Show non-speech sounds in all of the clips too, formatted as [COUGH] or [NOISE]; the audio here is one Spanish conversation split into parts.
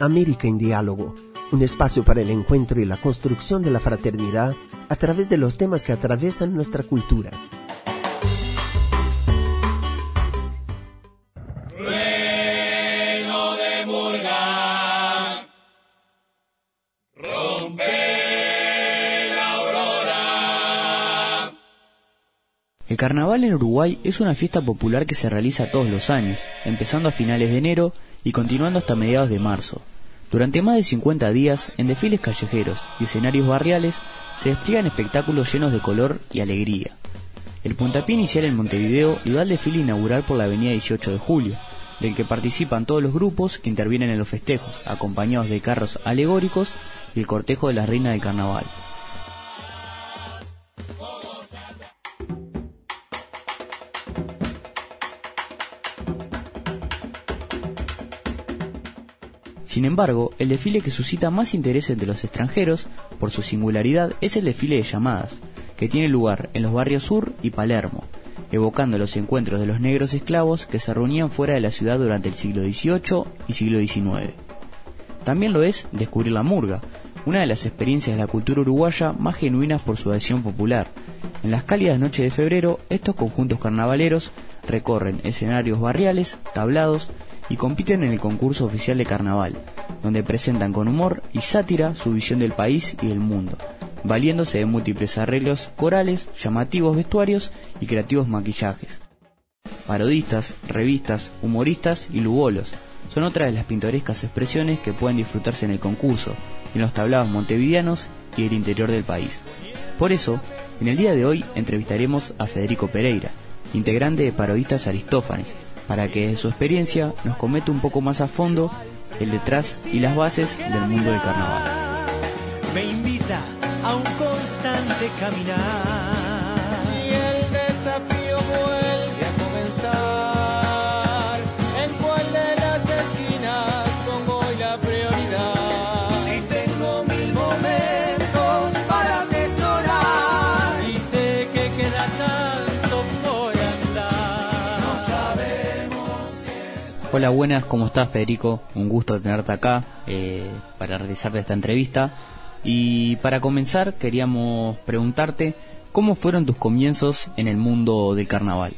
América en Diálogo, un espacio para el encuentro y la construcción de la fraternidad a través de los temas que atraviesan nuestra cultura. El carnaval en Uruguay es una fiesta popular que se realiza todos los años, empezando a finales de enero y continuando hasta mediados de marzo. Durante más de 50 días, en desfiles callejeros y escenarios barriales, se despliegan espectáculos llenos de color y alegría. El puntapié inicial en Montevideo lo da el desfile inaugural por la avenida 18 de julio, del que participan todos los grupos que intervienen en los festejos, acompañados de carros alegóricos y el cortejo de la reina del carnaval. Sin embargo, el desfile que suscita más interés entre los extranjeros, por su singularidad, es el desfile de llamadas, que tiene lugar en los barrios Sur y Palermo, evocando los encuentros de los negros esclavos que se reunían fuera de la ciudad durante el siglo XVIII y siglo XIX. También lo es descubrir la murga, una de las experiencias de la cultura uruguaya más genuinas por su adhesión popular. En las cálidas noches de febrero, estos conjuntos carnavaleros recorren escenarios barriales, tablados, y compiten en el concurso oficial de carnaval, donde presentan con humor y sátira su visión del país y del mundo, valiéndose de múltiples arreglos corales, llamativos vestuarios y creativos maquillajes. Parodistas, revistas, humoristas y lugolos son otras de las pintorescas expresiones que pueden disfrutarse en el concurso, en los tablados montevideanos y el interior del país. Por eso, en el día de hoy entrevistaremos a Federico Pereira, integrante de Parodistas Aristófanes, para que su experiencia nos comete un poco más a fondo el detrás y las bases del mundo del carnaval. Me invita a un constante caminar Hola, buenas, ¿cómo estás Federico? Un gusto tenerte acá eh, para realizarte esta entrevista. Y para comenzar queríamos preguntarte cómo fueron tus comienzos en el mundo del carnaval.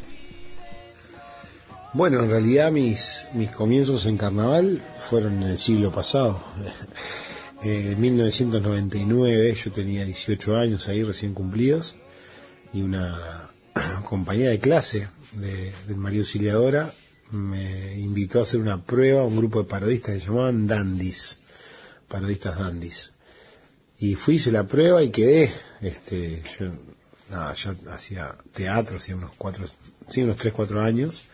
Bueno, en realidad mis, mis comienzos en carnaval fueron en el siglo pasado. [LAUGHS] Eh, en 1999 yo tenía 18 años ahí recién cumplidos y una [CLEARS THROAT] compañía de clase de, del María Auxiliadora me invitó a hacer una prueba, un grupo de parodistas que se llamaban Dandis, parodistas Dandis. Y fui, hice la prueba y quedé, este, yo, nada, yo hacía teatro, hacía unos cuatro, sí, unos tres, cuatro años,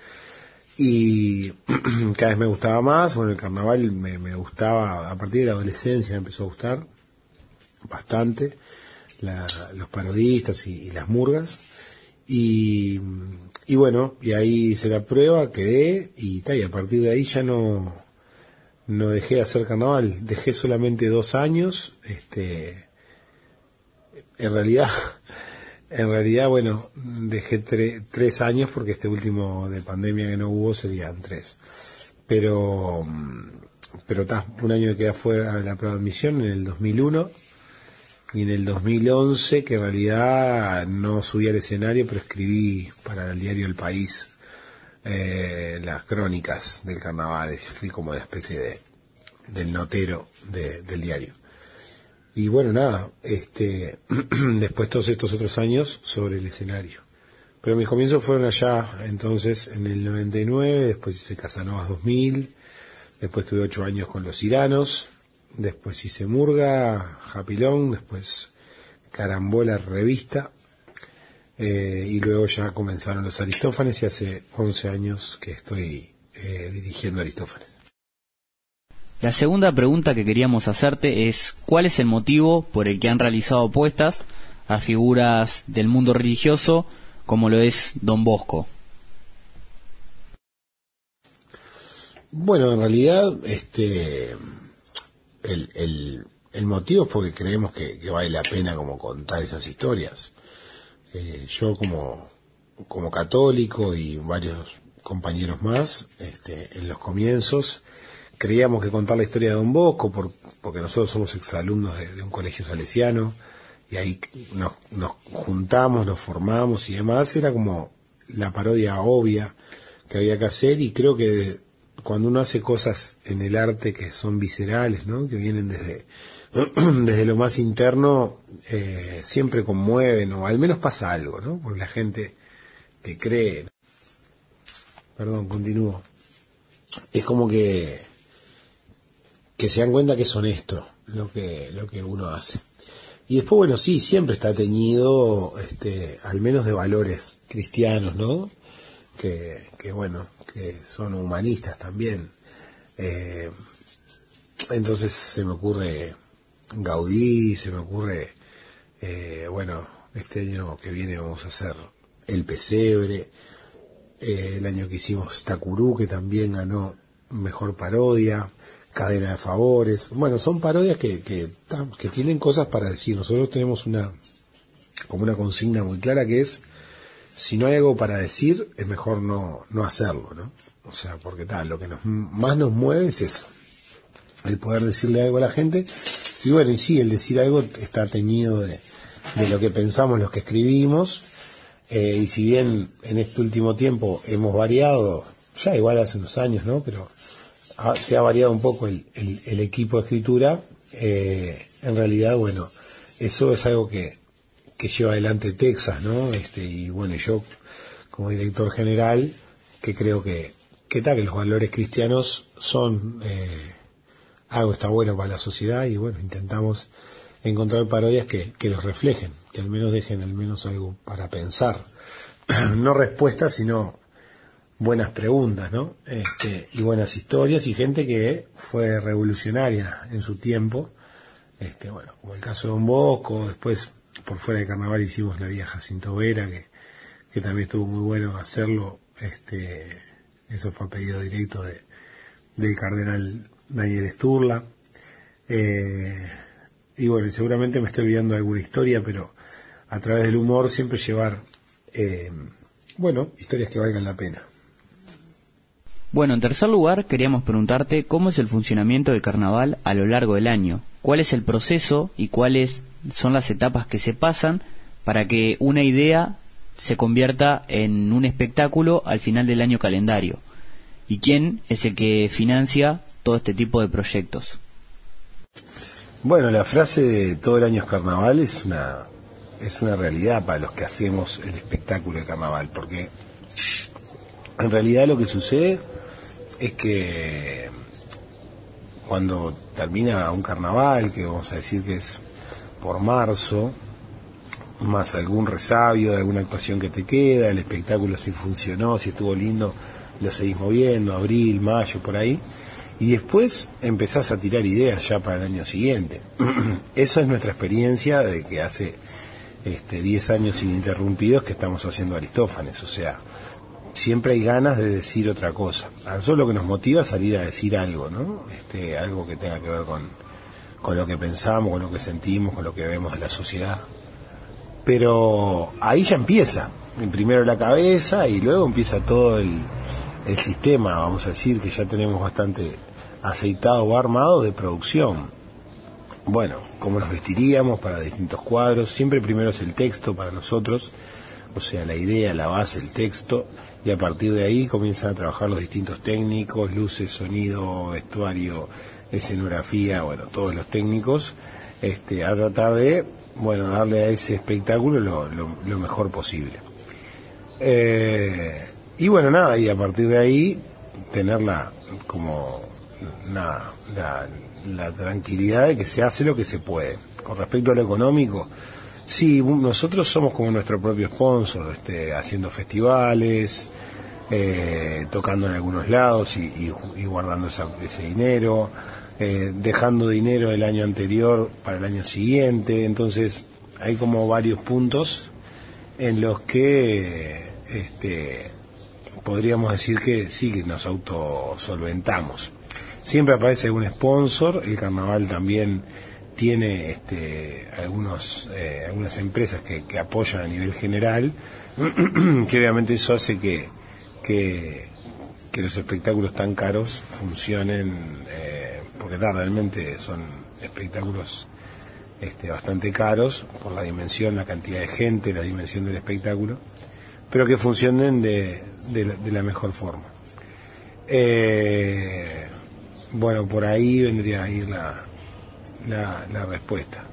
y [CLEARS THROAT] cada vez me gustaba más, bueno, el carnaval me, me gustaba, a partir de la adolescencia me empezó a gustar bastante, los parodistas y, y las murgas, y y bueno, y ahí hice la prueba, quedé y, y a partir de ahí ya no, no dejé de hacer carnaval. Dejé solamente dos años. Este, en realidad, [LAUGHS] en realidad, bueno, dejé tres años porque este último de pandemia que no hubo serían tres. Pero, pero un año que queda fuera de la prueba de admisión en el 2001 y en el 2011, que en realidad no subí al escenario, pero escribí para el diario El País eh, las crónicas del carnaval, fui como de especie de del notero del diario. Y bueno, nada, este, [CLEARS THROAT] después todos estos otros años sobre el escenario. Pero mis comienzos fueron allá, entonces en el 99, después hice Casanovas 2000, después tuve ocho años con los iranos, después hice Murga, Japilón, después Carambola Revista, eh, y luego ya comenzaron los Aristófanes y hace 11 años que estoy eh, dirigiendo Aristófanes. La segunda pregunta que queríamos hacerte es ¿cuál es el motivo por el que han realizado apuestas a figuras del mundo religioso como lo es Don Bosco? Bueno, en realidad, este, el, el, motivo es porque creemos que, vale la pena como contar esas historias. Eh, yo como, como católico y varios compañeros más, este, en los comienzos creíamos que contar la historia de Don Bosco, por, porque nosotros somos exalumnos de, de un colegio salesiano, y ahí nos, nos juntamos, nos formamos y demás, era como la parodia obvia que había que hacer, y creo que cuando uno hace cosas en el arte que son viscerales, ¿no? que vienen desde, [CLEARS THROAT] desde lo más interno, eh, siempre conmueven, o al menos pasa algo, ¿no? porque la gente que cree, perdón, continúo, es como que que se dan cuenta que es honesto lo que, lo que uno hace. Y después, bueno, sí, siempre está teñido, este, al menos de valores cristianos, ¿no? Que, que bueno, que son humanistas también. Eh, entonces se me ocurre Gaudí, se me ocurre, eh, bueno, este año que viene vamos a hacer El Pesebre, eh, el año que hicimos Takuru, que también ganó Mejor Parodia, cadena de favores. Bueno, son parodias que, que, que tienen cosas para decir. Nosotros tenemos una, como una consigna muy clara que es, si no hay algo para decir, es mejor no, no hacerlo, ¿no? O sea, porque tal, lo que nos, más nos mueve es eso, el poder decirle algo a la gente. Y bueno, y sí, el decir algo está teñido de, de lo que pensamos, los que escribimos. Eh, y si bien en este último tiempo hemos variado, ya igual hace unos años, ¿no? Pero se ha variado un poco el, el, equipo de escritura, eh, en realidad, bueno, eso es algo que, que lleva adelante Texas, ¿no? Este, y bueno, yo como director general, que creo que, que tal, que los valores cristianos son eh, algo está bueno para la sociedad y bueno, intentamos encontrar parodias que, que los reflejen, que al menos dejen al menos algo para pensar. [CLEARS THROAT] no respuestas, sino buenas preguntas, ¿no? Este, y buenas historias y gente que fue revolucionaria en su tiempo. Este, bueno, como el caso de Don Bosco, después por fuera de carnaval hicimos la vieja Jacinto Vera, que, que también estuvo muy bueno hacerlo. Este, eso fue a pedido directo de, del cardenal Daniel Sturla. Eh, y bueno, seguramente me estoy olvidando alguna historia, pero a través del humor siempre llevar, eh, bueno, historias que valgan la pena. Bueno, en tercer lugar, queríamos preguntarte cómo es el funcionamiento del carnaval a lo largo del año, cuál es el proceso y cuáles son las etapas que se pasan para que una idea se convierta en un espectáculo al final del año calendario y quién es el que financia todo este tipo de proyectos. Bueno, la frase de todo el año es carnaval es una es una realidad para los que hacemos el espectáculo de carnaval, porque en realidad lo que sucede es que cuando termina un carnaval, que vamos a decir que es por marzo, más algún resabio de alguna actuación que te queda, el espectáculo si funcionó, si estuvo lindo, lo seguís moviendo, abril, mayo, por ahí, y después empezás a tirar ideas ya para el año siguiente. [CLEARS THROAT] Esa es nuestra experiencia de que hace este, 10 años ininterrumpidos que estamos haciendo Aristófanes, o sea, siempre hay ganas de decir otra cosa. A nosotros lo que nos motiva es salir a decir algo, ¿no? Este, algo que tenga que ver con, con lo que pensamos, con lo que sentimos, con lo que vemos de la sociedad. Pero ahí ya empieza. Primero la cabeza y luego empieza todo el, sistema, vamos a decir, que ya tenemos bastante aceitado o armado de producción. Bueno, cómo nos vestiríamos para distintos cuadros. Siempre primero es el texto para nosotros, o sea, la idea, la base, el texto y a partir de ahí comienzan a trabajar los distintos técnicos, luces, sonido, vestuario, escenografía, bueno, todos los técnicos, este, a tratar de, bueno, darle a ese espectáculo lo, lo, mejor posible. Eh, y bueno, nada, y a partir de ahí tenerla como la, la tranquilidad de que se hace lo que se puede. Con respecto a lo económico, Sí, nosotros somos como nuestro propio sponsor, este, haciendo festivales, eh, tocando en algunos lados y, guardando ese dinero, eh, dejando dinero el año anterior para el año siguiente, entonces hay como varios puntos en los que este, podríamos decir que sí que nos autosolventamos. Siempre aparece algún sponsor, el carnaval también tiene este, algunos, eh, algunas empresas que, que, apoyan a nivel general, [CLEARS THROAT] que obviamente eso hace que, que, que los espectáculos tan caros funcionen, eh, porque realmente son espectáculos este, bastante caros por la dimensión, la cantidad de gente, la dimensión del espectáculo, pero que funcionen de, la, mejor forma. Eh, bueno, por ahí vendría a ir la, la, respuesta.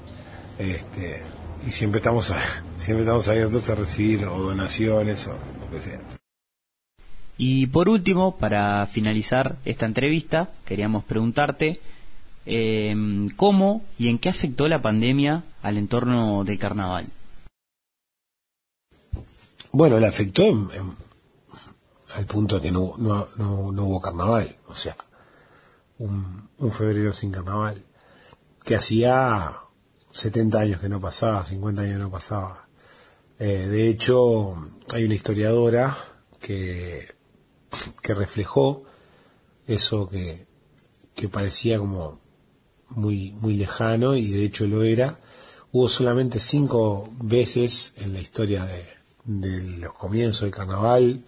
Este, y siempre estamos, [LAUGHS] siempre estamos abiertos a recibir o donaciones o lo que sea. Y por último, para finalizar esta entrevista, queríamos preguntarte eh, cómo y en qué afectó la pandemia al entorno del carnaval. Bueno, le afectó al punto de que no, no, no, hubo carnaval, o sea, un, un febrero sin carnaval, que hacía 70 años que no pasaba, 50 años no pasaba. Eh, de hecho, hay una historiadora que que reflejó eso que, que parecía como muy, muy lejano y de hecho lo era. Hubo solamente cinco veces en la historia de, los comienzos del carnaval,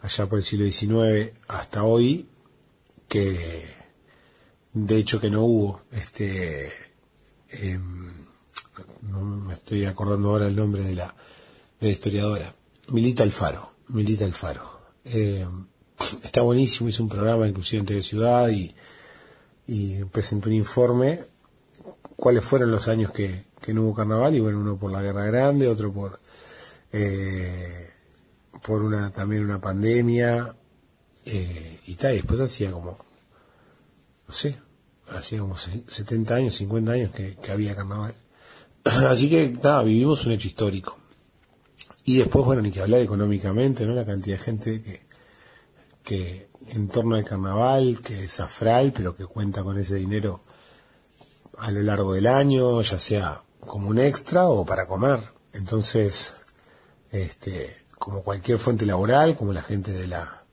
allá por el siglo XIX hasta hoy, que de hecho que no hubo este em, no me estoy acordando ahora el nombre de la, de la historiadora Milita Alfaro Milita Alfaro eh, está buenísimo, hizo un programa inclusive en TV Ciudad y, presentó un informe cuáles fueron los años que, no hubo carnaval y bueno, uno por la Guerra Grande, otro por eh, por una también una pandemia eh, y tal, y después hacía como no sé, hacía como 70 años, 50 años que, había carnaval. [CLEARS THROAT] Así que nada, vivimos un hecho histórico. Y después, bueno, ni que hablar económicamente, ¿no? La cantidad de gente que, que en torno al carnaval, que es afral, pero que cuenta con ese dinero a lo largo del año, ya sea como un extra o para comer. Entonces, este, como cualquier fuente laboral, como la gente de la,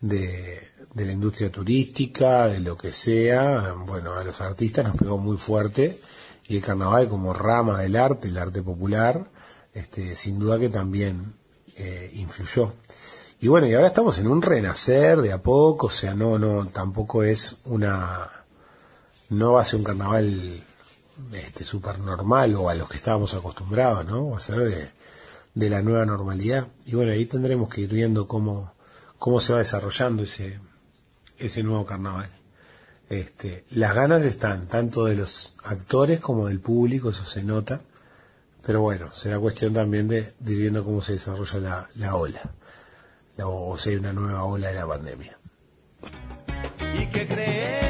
de, de la industria turística, de lo que sea, bueno, a los artistas nos pegó muy fuerte y el carnaval como rama del arte, el arte popular, este, sin duda que también eh, influyó. Y bueno, y ahora estamos en un renacer de a poco, o sea, no, no, tampoco es una, no va a ser un carnaval este super normal o a los que estábamos acostumbrados, ¿no? Va a ser de, de la nueva normalidad. Y bueno, ahí tendremos que ir viendo cómo, cómo se va desarrollando ese, ese nuevo carnaval. Este, las ganas están, tanto de los actores como del público, eso se nota. Pero bueno, será cuestión también de, ir viendo cómo se desarrolla la, la ola o sea, una nueva ola de la pandemia. Y que creer